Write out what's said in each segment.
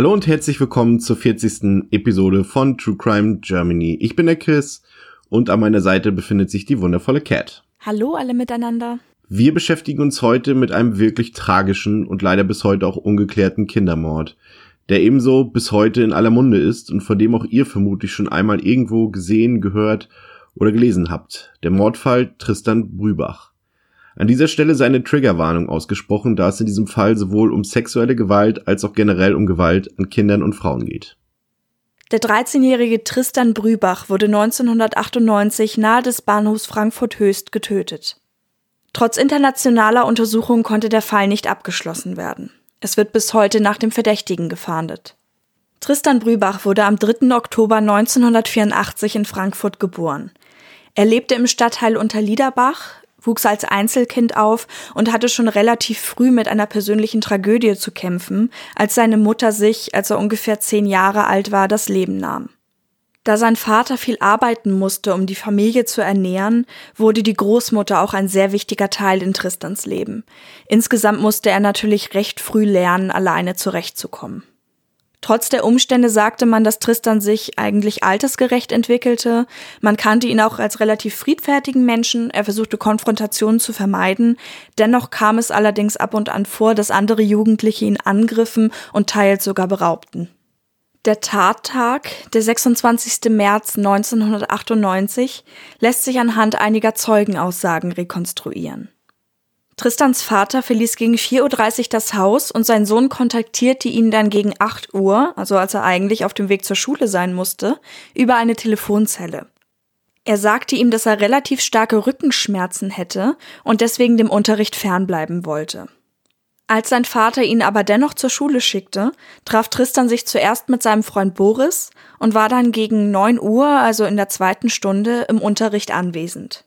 Hallo und herzlich willkommen zur 40. Episode von True Crime Germany. Ich bin der Chris und an meiner Seite befindet sich die wundervolle Cat. Hallo alle miteinander. Wir beschäftigen uns heute mit einem wirklich tragischen und leider bis heute auch ungeklärten Kindermord, der ebenso bis heute in aller Munde ist und von dem auch ihr vermutlich schon einmal irgendwo gesehen, gehört oder gelesen habt. Der Mordfall Tristan Brübach. An dieser Stelle sei eine Triggerwarnung ausgesprochen, da es in diesem Fall sowohl um sexuelle Gewalt als auch generell um Gewalt an Kindern und Frauen geht. Der 13-jährige Tristan Brübach wurde 1998 nahe des Bahnhofs Frankfurt Höchst getötet. Trotz internationaler Untersuchungen konnte der Fall nicht abgeschlossen werden. Es wird bis heute nach dem Verdächtigen gefahndet. Tristan Brübach wurde am 3. Oktober 1984 in Frankfurt geboren. Er lebte im Stadtteil Unterliederbach, wuchs als Einzelkind auf und hatte schon relativ früh mit einer persönlichen Tragödie zu kämpfen, als seine Mutter sich, als er ungefähr zehn Jahre alt war, das Leben nahm. Da sein Vater viel arbeiten musste, um die Familie zu ernähren, wurde die Großmutter auch ein sehr wichtiger Teil in Tristans Leben. Insgesamt musste er natürlich recht früh lernen, alleine zurechtzukommen. Trotz der Umstände sagte man, dass Tristan sich eigentlich altersgerecht entwickelte. Man kannte ihn auch als relativ friedfertigen Menschen. Er versuchte Konfrontationen zu vermeiden. Dennoch kam es allerdings ab und an vor, dass andere Jugendliche ihn angriffen und teils sogar beraubten. Der Tattag, der 26. März 1998, lässt sich anhand einiger Zeugenaussagen rekonstruieren. Tristans Vater verließ gegen 4.30 Uhr das Haus und sein Sohn kontaktierte ihn dann gegen 8 Uhr, also als er eigentlich auf dem Weg zur Schule sein musste, über eine Telefonzelle. Er sagte ihm, dass er relativ starke Rückenschmerzen hätte und deswegen dem Unterricht fernbleiben wollte. Als sein Vater ihn aber dennoch zur Schule schickte, traf Tristan sich zuerst mit seinem Freund Boris und war dann gegen 9 Uhr, also in der zweiten Stunde, im Unterricht anwesend.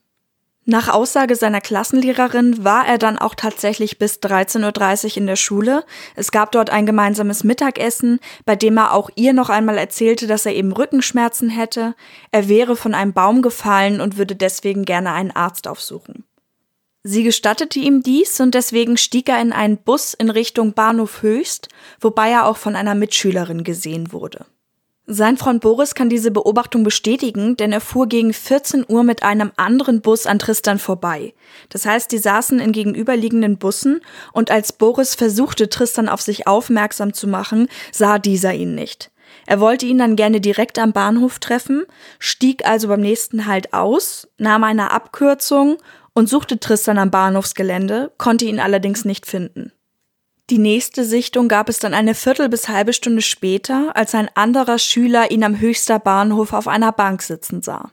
Nach Aussage seiner Klassenlehrerin war er dann auch tatsächlich bis 13.30 Uhr in der Schule. Es gab dort ein gemeinsames Mittagessen, bei dem er auch ihr noch einmal erzählte, dass er eben Rückenschmerzen hätte. Er wäre von einem Baum gefallen und würde deswegen gerne einen Arzt aufsuchen. Sie gestattete ihm dies und deswegen stieg er in einen Bus in Richtung Bahnhof Höchst, wobei er auch von einer Mitschülerin gesehen wurde. Sein Freund Boris kann diese Beobachtung bestätigen, denn er fuhr gegen 14 Uhr mit einem anderen Bus an Tristan vorbei. Das heißt, die saßen in gegenüberliegenden Bussen und als Boris versuchte, Tristan auf sich aufmerksam zu machen, sah dieser ihn nicht. Er wollte ihn dann gerne direkt am Bahnhof treffen, stieg also beim nächsten Halt aus, nahm eine Abkürzung und suchte Tristan am Bahnhofsgelände, konnte ihn allerdings nicht finden. Die nächste Sichtung gab es dann eine Viertel bis halbe Stunde später, als ein anderer Schüler ihn am Höchster Bahnhof auf einer Bank sitzen sah.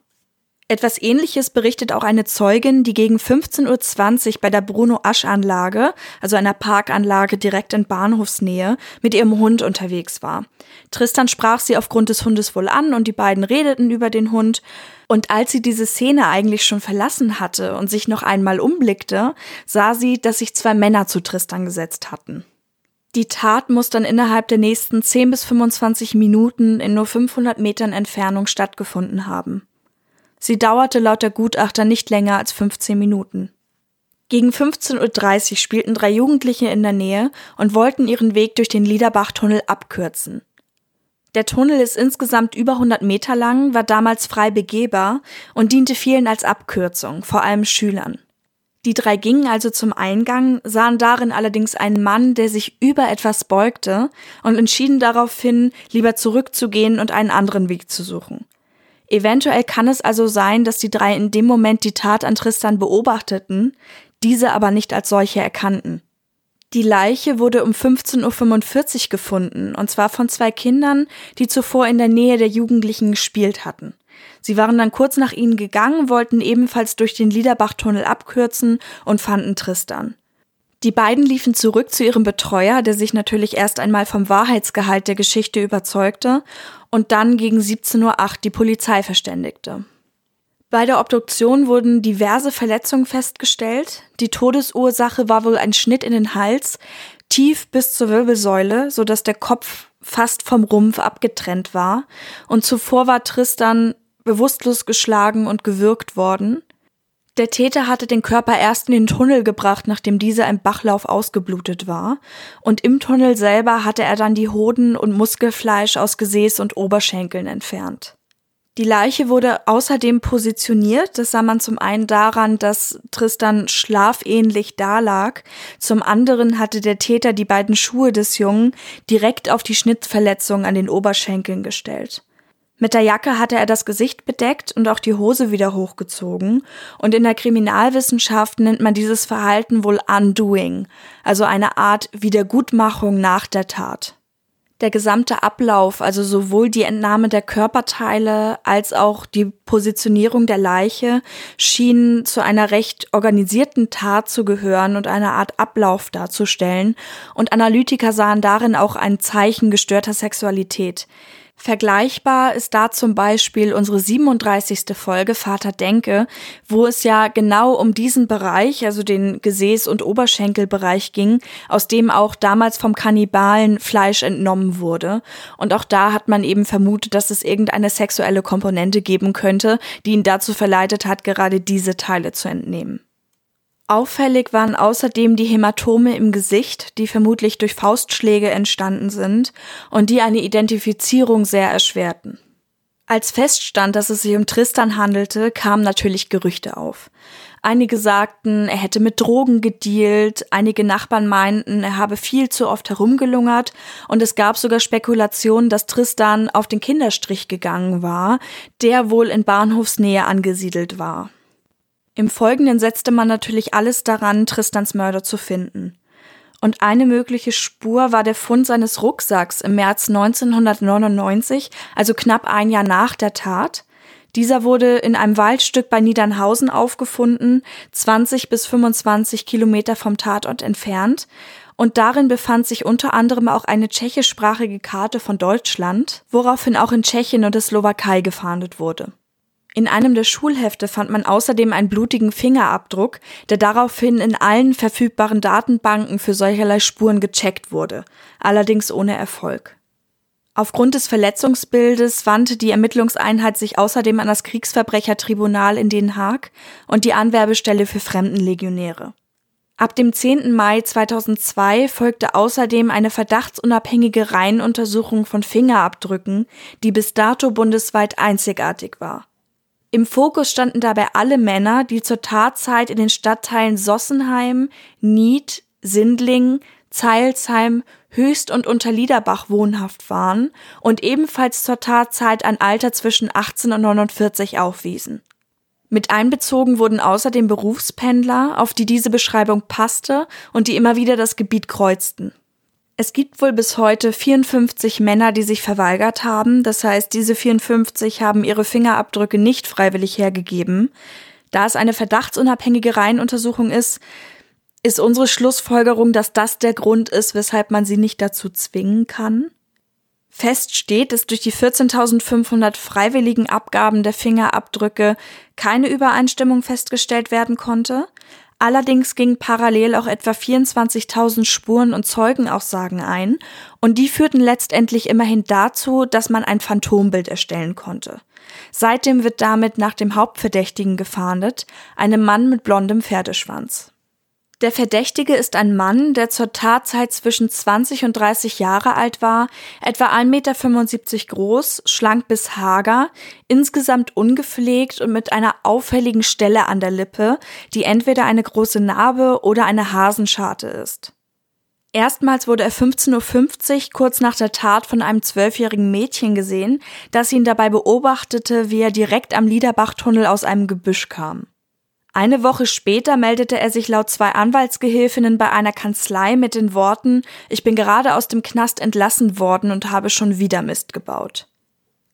Etwas ähnliches berichtet auch eine Zeugin, die gegen 15.20 Uhr bei der Bruno-Asch-Anlage, also einer Parkanlage direkt in Bahnhofsnähe, mit ihrem Hund unterwegs war. Tristan sprach sie aufgrund des Hundes wohl an und die beiden redeten über den Hund. Und als sie diese Szene eigentlich schon verlassen hatte und sich noch einmal umblickte, sah sie, dass sich zwei Männer zu Tristan gesetzt hatten. Die Tat muss dann innerhalb der nächsten 10 bis 25 Minuten in nur 500 Metern Entfernung stattgefunden haben. Sie dauerte laut der Gutachter nicht länger als 15 Minuten. Gegen 15.30 Uhr spielten drei Jugendliche in der Nähe und wollten ihren Weg durch den Liederbachtunnel abkürzen. Der Tunnel ist insgesamt über 100 Meter lang, war damals frei begehbar und diente vielen als Abkürzung, vor allem Schülern. Die drei gingen also zum Eingang, sahen darin allerdings einen Mann, der sich über etwas beugte und entschieden daraufhin, lieber zurückzugehen und einen anderen Weg zu suchen. Eventuell kann es also sein, dass die drei in dem Moment die Tat an Tristan beobachteten, diese aber nicht als solche erkannten. Die Leiche wurde um 15.45 Uhr gefunden, und zwar von zwei Kindern, die zuvor in der Nähe der Jugendlichen gespielt hatten. Sie waren dann kurz nach ihnen gegangen, wollten ebenfalls durch den Liederbachtunnel abkürzen und fanden Tristan. Die beiden liefen zurück zu ihrem Betreuer, der sich natürlich erst einmal vom Wahrheitsgehalt der Geschichte überzeugte und dann gegen 17.08 Uhr die Polizei verständigte. Bei der Obduktion wurden diverse Verletzungen festgestellt. Die Todesursache war wohl ein Schnitt in den Hals, tief bis zur Wirbelsäule, so dass der Kopf fast vom Rumpf abgetrennt war. Und zuvor war Tristan bewusstlos geschlagen und gewürgt worden. Der Täter hatte den Körper erst in den Tunnel gebracht, nachdem dieser im Bachlauf ausgeblutet war. Und im Tunnel selber hatte er dann die Hoden und Muskelfleisch aus Gesäß und Oberschenkeln entfernt. Die Leiche wurde außerdem positioniert. Das sah man zum einen daran, dass Tristan schlafähnlich dalag. Zum anderen hatte der Täter die beiden Schuhe des Jungen direkt auf die Schnittverletzung an den Oberschenkeln gestellt. Mit der Jacke hatte er das Gesicht bedeckt und auch die Hose wieder hochgezogen. Und in der Kriminalwissenschaft nennt man dieses Verhalten wohl Undoing, also eine Art Wiedergutmachung nach der Tat der gesamte Ablauf, also sowohl die Entnahme der Körperteile als auch die Positionierung der Leiche, schien zu einer recht organisierten Tat zu gehören und eine Art Ablauf darzustellen, und Analytiker sahen darin auch ein Zeichen gestörter Sexualität. Vergleichbar ist da zum Beispiel unsere 37. Folge Vater Denke, wo es ja genau um diesen Bereich, also den Gesäß- und Oberschenkelbereich ging, aus dem auch damals vom Kannibalen Fleisch entnommen wurde. Und auch da hat man eben vermutet, dass es irgendeine sexuelle Komponente geben könnte, die ihn dazu verleitet hat, gerade diese Teile zu entnehmen. Auffällig waren außerdem die Hämatome im Gesicht, die vermutlich durch Faustschläge entstanden sind und die eine Identifizierung sehr erschwerten. Als feststand, dass es sich um Tristan handelte, kamen natürlich Gerüchte auf. Einige sagten, er hätte mit Drogen gedealt, einige Nachbarn meinten, er habe viel zu oft herumgelungert und es gab sogar Spekulationen, dass Tristan auf den Kinderstrich gegangen war, der wohl in Bahnhofsnähe angesiedelt war. Im Folgenden setzte man natürlich alles daran, Tristans Mörder zu finden. Und eine mögliche Spur war der Fund seines Rucksacks im März 1999, also knapp ein Jahr nach der Tat. Dieser wurde in einem Waldstück bei Niedernhausen aufgefunden, 20 bis 25 Kilometer vom Tatort entfernt. Und darin befand sich unter anderem auch eine tschechischsprachige Karte von Deutschland, woraufhin auch in Tschechien und der Slowakei gefahndet wurde. In einem der Schulhefte fand man außerdem einen blutigen Fingerabdruck, der daraufhin in allen verfügbaren Datenbanken für solcherlei Spuren gecheckt wurde, allerdings ohne Erfolg. Aufgrund des Verletzungsbildes wandte die Ermittlungseinheit sich außerdem an das Kriegsverbrechertribunal in Den Haag und die Anwerbestelle für Fremdenlegionäre. Ab dem 10. Mai 2002 folgte außerdem eine verdachtsunabhängige Reihenuntersuchung von Fingerabdrücken, die bis dato bundesweit einzigartig war. Im Fokus standen dabei alle Männer, die zur Tatzeit in den Stadtteilen Sossenheim, Nied, Sindling, Zeilsheim, Höchst und Unterliederbach wohnhaft waren und ebenfalls zur Tatzeit ein Alter zwischen 18 und 49 aufwiesen. Mit einbezogen wurden außerdem Berufspendler, auf die diese Beschreibung passte und die immer wieder das Gebiet kreuzten. Es gibt wohl bis heute 54 Männer, die sich verweigert haben. Das heißt, diese 54 haben ihre Fingerabdrücke nicht freiwillig hergegeben. Da es eine verdachtsunabhängige Reihenuntersuchung ist, ist unsere Schlussfolgerung, dass das der Grund ist, weshalb man sie nicht dazu zwingen kann. Fest steht, dass durch die 14.500 freiwilligen Abgaben der Fingerabdrücke keine Übereinstimmung festgestellt werden konnte. Allerdings gingen parallel auch etwa 24.000 Spuren und Zeugenaussagen ein und die führten letztendlich immerhin dazu, dass man ein Phantombild erstellen konnte. Seitdem wird damit nach dem Hauptverdächtigen gefahndet, einem Mann mit blondem Pferdeschwanz. Der Verdächtige ist ein Mann, der zur Tatzeit zwischen 20 und 30 Jahre alt war, etwa 1,75 Meter groß, schlank bis hager, insgesamt ungepflegt und mit einer auffälligen Stelle an der Lippe, die entweder eine große Narbe oder eine Hasenscharte ist. Erstmals wurde er 15.50 Uhr kurz nach der Tat von einem zwölfjährigen Mädchen gesehen, das ihn dabei beobachtete, wie er direkt am Liederbachtunnel aus einem Gebüsch kam. Eine Woche später meldete er sich laut zwei Anwaltsgehilfinnen bei einer Kanzlei mit den Worten, ich bin gerade aus dem Knast entlassen worden und habe schon wieder Mist gebaut.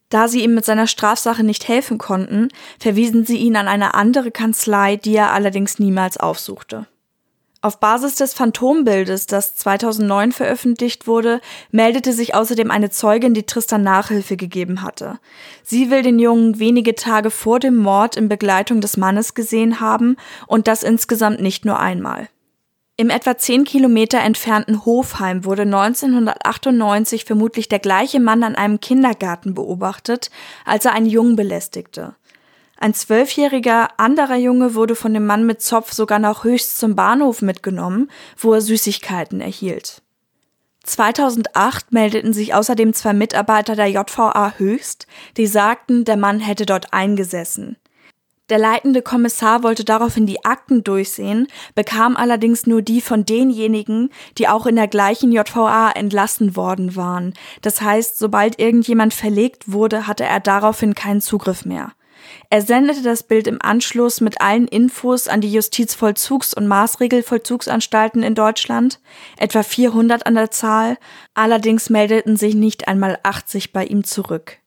Da sie ihm mit seiner Strafsache nicht helfen konnten, verwiesen sie ihn an eine andere Kanzlei, die er allerdings niemals aufsuchte. Auf Basis des Phantombildes, das 2009 veröffentlicht wurde, meldete sich außerdem eine Zeugin, die Tristan Nachhilfe gegeben hatte. Sie will den Jungen wenige Tage vor dem Mord in Begleitung des Mannes gesehen haben und das insgesamt nicht nur einmal. Im etwa zehn Kilometer entfernten Hofheim wurde 1998 vermutlich der gleiche Mann an einem Kindergarten beobachtet, als er einen Jungen belästigte. Ein zwölfjähriger anderer Junge wurde von dem Mann mit Zopf sogar noch höchst zum Bahnhof mitgenommen, wo er Süßigkeiten erhielt. 2008 meldeten sich außerdem zwei Mitarbeiter der JVA Höchst, die sagten, der Mann hätte dort eingesessen. Der leitende Kommissar wollte daraufhin die Akten durchsehen, bekam allerdings nur die von denjenigen, die auch in der gleichen JVA entlassen worden waren. Das heißt, sobald irgendjemand verlegt wurde, hatte er daraufhin keinen Zugriff mehr. Er sendete das Bild im Anschluss mit allen Infos an die Justizvollzugs- und Maßregelvollzugsanstalten in Deutschland, etwa 400 an der Zahl, allerdings meldeten sich nicht einmal 80 bei ihm zurück.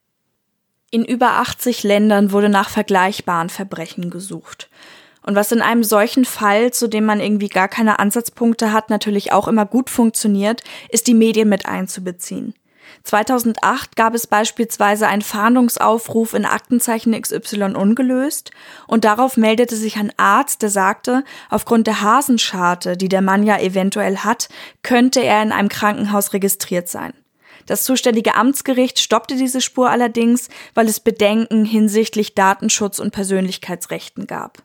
In über 80 Ländern wurde nach vergleichbaren Verbrechen gesucht. Und was in einem solchen Fall, zu dem man irgendwie gar keine Ansatzpunkte hat, natürlich auch immer gut funktioniert, ist die Medien mit einzubeziehen. 2008 gab es beispielsweise einen Fahndungsaufruf in Aktenzeichen XY ungelöst und darauf meldete sich ein Arzt, der sagte, aufgrund der Hasenscharte, die der Mann ja eventuell hat, könnte er in einem Krankenhaus registriert sein. Das zuständige Amtsgericht stoppte diese Spur allerdings, weil es Bedenken hinsichtlich Datenschutz und Persönlichkeitsrechten gab.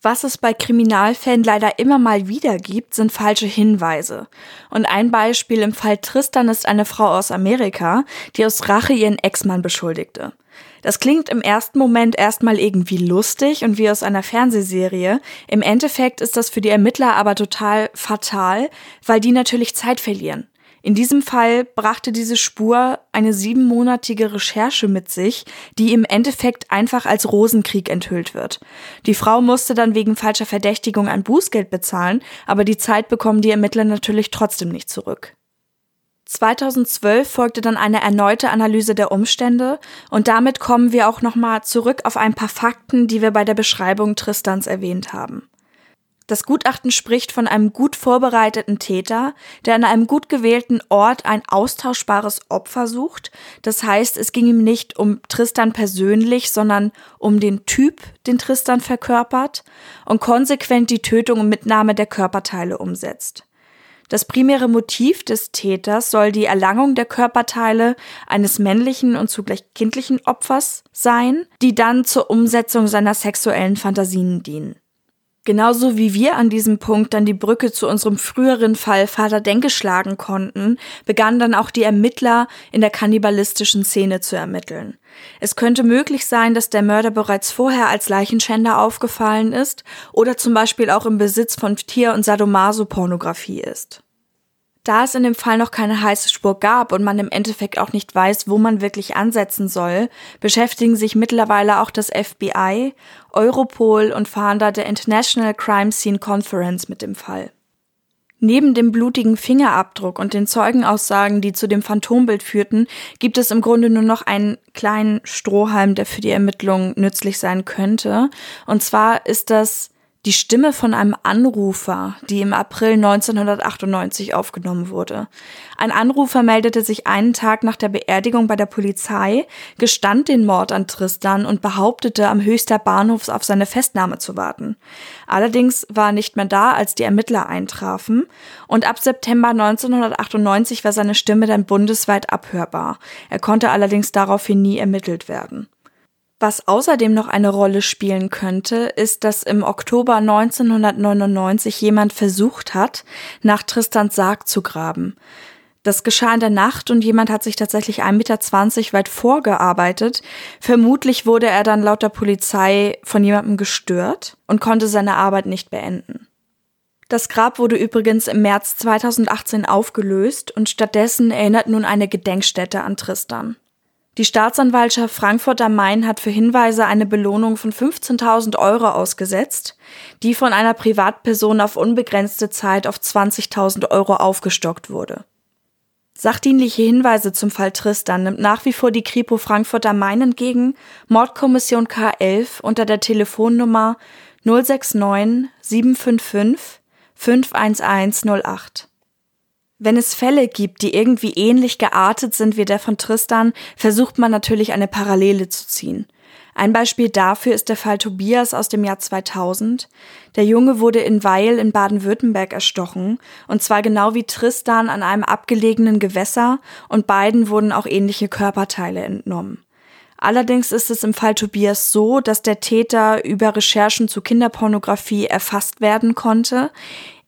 Was es bei Kriminalfällen leider immer mal wieder gibt, sind falsche Hinweise. Und ein Beispiel im Fall Tristan ist eine Frau aus Amerika, die aus Rache ihren Ex-Mann beschuldigte. Das klingt im ersten Moment erstmal irgendwie lustig und wie aus einer Fernsehserie. Im Endeffekt ist das für die Ermittler aber total fatal, weil die natürlich Zeit verlieren. In diesem Fall brachte diese Spur eine siebenmonatige Recherche mit sich, die im Endeffekt einfach als Rosenkrieg enthüllt wird. Die Frau musste dann wegen falscher Verdächtigung ein Bußgeld bezahlen, aber die Zeit bekommen die Ermittler natürlich trotzdem nicht zurück. 2012 folgte dann eine erneute Analyse der Umstände und damit kommen wir auch nochmal zurück auf ein paar Fakten, die wir bei der Beschreibung Tristans erwähnt haben. Das Gutachten spricht von einem gut vorbereiteten Täter, der an einem gut gewählten Ort ein austauschbares Opfer sucht. Das heißt, es ging ihm nicht um Tristan persönlich, sondern um den Typ, den Tristan verkörpert und konsequent die Tötung und Mitnahme der Körperteile umsetzt. Das primäre Motiv des Täters soll die Erlangung der Körperteile eines männlichen und zugleich kindlichen Opfers sein, die dann zur Umsetzung seiner sexuellen Fantasien dienen. Genauso wie wir an diesem Punkt dann die Brücke zu unserem früheren Fall Vater Denke schlagen konnten, begannen dann auch die Ermittler in der kannibalistischen Szene zu ermitteln. Es könnte möglich sein, dass der Mörder bereits vorher als Leichenschänder aufgefallen ist oder zum Beispiel auch im Besitz von Tier- und Sadomaso-Pornografie ist. Da es in dem Fall noch keine heiße Spur gab und man im Endeffekt auch nicht weiß, wo man wirklich ansetzen soll, beschäftigen sich mittlerweile auch das FBI, Europol und Fahnder der International Crime Scene Conference mit dem Fall. Neben dem blutigen Fingerabdruck und den Zeugenaussagen, die zu dem Phantombild führten, gibt es im Grunde nur noch einen kleinen Strohhalm, der für die Ermittlungen nützlich sein könnte. Und zwar ist das die Stimme von einem Anrufer, die im April 1998 aufgenommen wurde. Ein Anrufer meldete sich einen Tag nach der Beerdigung bei der Polizei, gestand den Mord an Tristan und behauptete, am Höchster Bahnhof auf seine Festnahme zu warten. Allerdings war er nicht mehr da, als die Ermittler eintrafen, und ab September 1998 war seine Stimme dann bundesweit abhörbar. Er konnte allerdings daraufhin nie ermittelt werden. Was außerdem noch eine Rolle spielen könnte, ist, dass im Oktober 1999 jemand versucht hat, nach Tristans Sarg zu graben. Das geschah in der Nacht und jemand hat sich tatsächlich 1,20 Meter weit vorgearbeitet. Vermutlich wurde er dann laut der Polizei von jemandem gestört und konnte seine Arbeit nicht beenden. Das Grab wurde übrigens im März 2018 aufgelöst und stattdessen erinnert nun eine Gedenkstätte an Tristan. Die Staatsanwaltschaft Frankfurt am Main hat für Hinweise eine Belohnung von 15.000 Euro ausgesetzt, die von einer Privatperson auf unbegrenzte Zeit auf 20.000 Euro aufgestockt wurde. Sachdienliche Hinweise zum Fall Tristan nimmt nach wie vor die Kripo Frankfurt am Main entgegen, Mordkommission K11 unter der Telefonnummer 069 755 51108. Wenn es Fälle gibt, die irgendwie ähnlich geartet sind wie der von Tristan, versucht man natürlich eine Parallele zu ziehen. Ein Beispiel dafür ist der Fall Tobias aus dem Jahr 2000. Der Junge wurde in Weil in Baden-Württemberg erstochen, und zwar genau wie Tristan an einem abgelegenen Gewässer, und beiden wurden auch ähnliche Körperteile entnommen. Allerdings ist es im Fall Tobias so, dass der Täter über Recherchen zu Kinderpornografie erfasst werden konnte.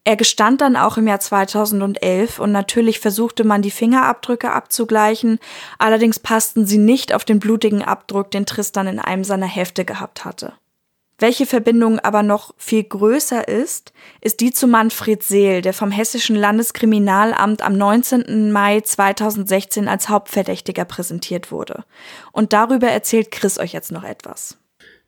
Er gestand dann auch im Jahr 2011 und natürlich versuchte man die Fingerabdrücke abzugleichen, allerdings passten sie nicht auf den blutigen Abdruck, den Tristan in einem seiner Hefte gehabt hatte. Welche Verbindung aber noch viel größer ist, ist die zu Manfred Seel, der vom Hessischen Landeskriminalamt am 19. Mai 2016 als Hauptverdächtiger präsentiert wurde. Und darüber erzählt Chris euch jetzt noch etwas.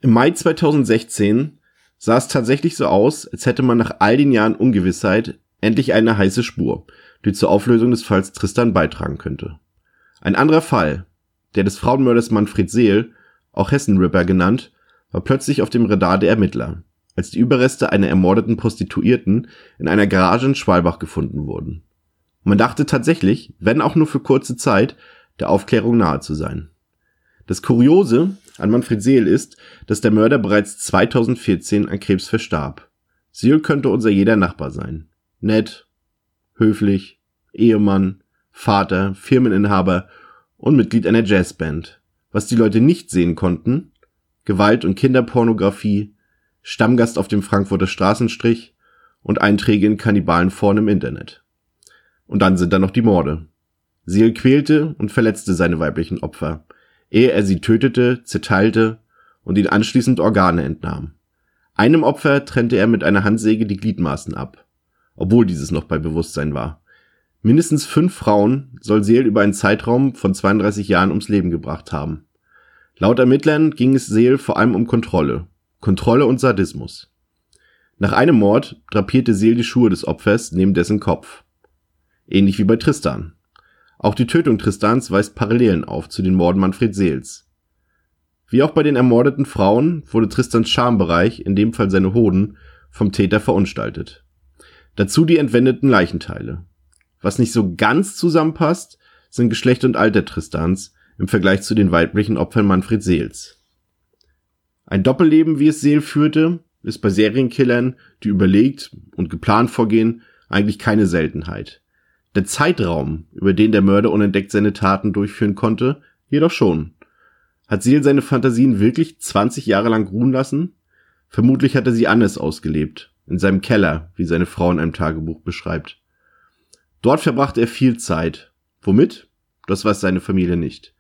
Im Mai 2016 sah es tatsächlich so aus, als hätte man nach all den Jahren Ungewissheit endlich eine heiße Spur, die zur Auflösung des Falls Tristan beitragen könnte. Ein anderer Fall, der des Frauenmörders Manfred Seel, auch Hessen-Ripper genannt, war plötzlich auf dem Radar der Ermittler, als die Überreste einer ermordeten Prostituierten in einer Garage in Schwalbach gefunden wurden. man dachte tatsächlich, wenn auch nur für kurze Zeit, der Aufklärung nahe zu sein. Das Kuriose an Manfred Seel ist, dass der Mörder bereits 2014 an Krebs verstarb. Seel könnte unser jeder Nachbar sein. Nett, höflich, Ehemann, Vater, Firmeninhaber und Mitglied einer Jazzband. Was die Leute nicht sehen konnten, Gewalt- und Kinderpornografie, Stammgast auf dem Frankfurter Straßenstrich und Einträge in Kannibalen im Internet. Und dann sind da noch die Morde. Seel quälte und verletzte seine weiblichen Opfer, ehe er sie tötete, zerteilte und ihnen anschließend Organe entnahm. Einem Opfer trennte er mit einer Handsäge die Gliedmaßen ab, obwohl dieses noch bei Bewusstsein war. Mindestens fünf Frauen soll Seel über einen Zeitraum von 32 Jahren ums Leben gebracht haben. Laut Ermittlern ging es Seel vor allem um Kontrolle. Kontrolle und Sadismus. Nach einem Mord drapierte Seel die Schuhe des Opfers neben dessen Kopf. Ähnlich wie bei Tristan. Auch die Tötung Tristans weist Parallelen auf zu den Morden Manfred Seels. Wie auch bei den ermordeten Frauen wurde Tristans Schambereich, in dem Fall seine Hoden, vom Täter verunstaltet. Dazu die entwendeten Leichenteile. Was nicht so ganz zusammenpasst, sind Geschlecht und Alter Tristans im Vergleich zu den weiblichen Opfern Manfred Seels. Ein Doppelleben, wie es Seel führte, ist bei Serienkillern, die überlegt und geplant vorgehen, eigentlich keine Seltenheit. Der Zeitraum, über den der Mörder unentdeckt seine Taten durchführen konnte, jedoch schon. Hat Seel seine Fantasien wirklich 20 Jahre lang ruhen lassen? Vermutlich hat er sie anders ausgelebt, in seinem Keller, wie seine Frau in einem Tagebuch beschreibt. Dort verbrachte er viel Zeit. Womit? Das weiß seine Familie nicht.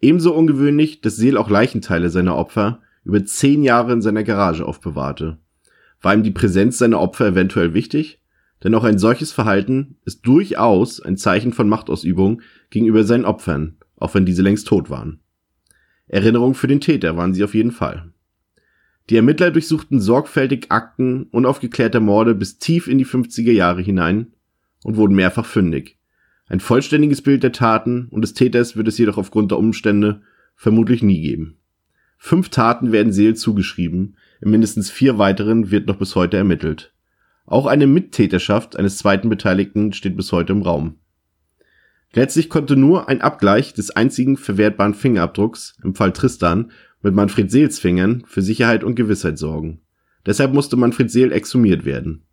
Ebenso ungewöhnlich, dass Seel auch Leichenteile seiner Opfer über zehn Jahre in seiner Garage aufbewahrte. War ihm die Präsenz seiner Opfer eventuell wichtig? Denn auch ein solches Verhalten ist durchaus ein Zeichen von Machtausübung gegenüber seinen Opfern, auch wenn diese längst tot waren. Erinnerung für den Täter waren sie auf jeden Fall. Die Ermittler durchsuchten sorgfältig Akten unaufgeklärter Morde bis tief in die 50er Jahre hinein und wurden mehrfach fündig. Ein vollständiges Bild der Taten und des Täters wird es jedoch aufgrund der Umstände vermutlich nie geben. Fünf Taten werden Seel zugeschrieben, in mindestens vier weiteren wird noch bis heute ermittelt. Auch eine Mittäterschaft eines zweiten Beteiligten steht bis heute im Raum. Letztlich konnte nur ein Abgleich des einzigen verwertbaren Fingerabdrucks, im Fall Tristan, mit Manfred Seels Fingern für Sicherheit und Gewissheit sorgen. Deshalb musste Manfred Seel exhumiert werden.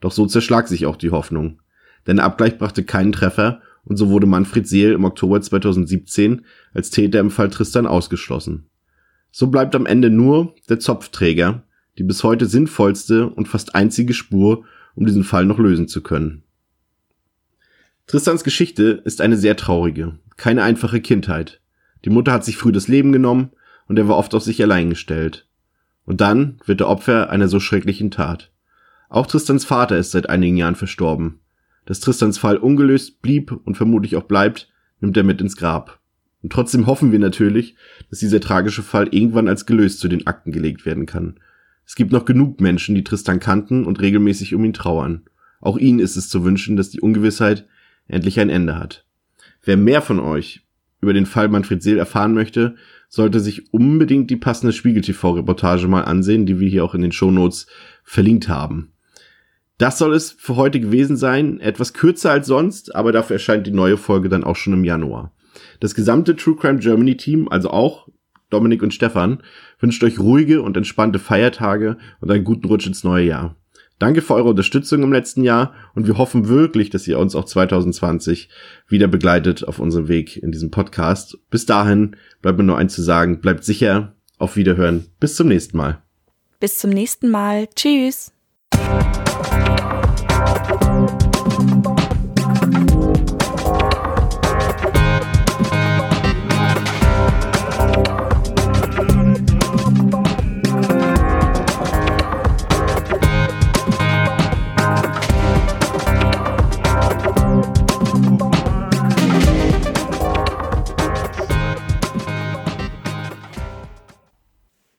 Doch so zerschlag sich auch die Hoffnung. Denn der Abgleich brachte keinen Treffer und so wurde Manfred Seel im Oktober 2017 als Täter im Fall Tristan ausgeschlossen. So bleibt am Ende nur der Zopfträger, die bis heute sinnvollste und fast einzige Spur, um diesen Fall noch lösen zu können. Tristans Geschichte ist eine sehr traurige, keine einfache Kindheit. Die Mutter hat sich früh das Leben genommen und er war oft auf sich allein gestellt. Und dann wird er Opfer einer so schrecklichen Tat. Auch Tristans Vater ist seit einigen Jahren verstorben. Dass Tristans Fall ungelöst blieb und vermutlich auch bleibt, nimmt er mit ins Grab. Und trotzdem hoffen wir natürlich, dass dieser tragische Fall irgendwann als gelöst zu den Akten gelegt werden kann es gibt noch genug Menschen, die Tristan kannten und regelmäßig um ihn trauern. Auch ihnen ist es zu wünschen, dass die Ungewissheit endlich ein Ende hat. Wer mehr von euch über den Fall Manfred Seel erfahren möchte, sollte sich unbedingt die passende Spiegel TV Reportage mal ansehen, die wir hier auch in den Shownotes verlinkt haben. Das soll es für heute gewesen sein. Etwas kürzer als sonst, aber dafür erscheint die neue Folge dann auch schon im Januar. Das gesamte True Crime Germany Team, also auch Dominik und Stefan, wünscht euch ruhige und entspannte Feiertage und einen guten Rutsch ins neue Jahr. Danke für eure Unterstützung im letzten Jahr und wir hoffen wirklich, dass ihr uns auch 2020 wieder begleitet auf unserem Weg in diesem Podcast. Bis dahin bleibt mir nur eins zu sagen, bleibt sicher, auf Wiederhören, bis zum nächsten Mal. Bis zum nächsten Mal, tschüss.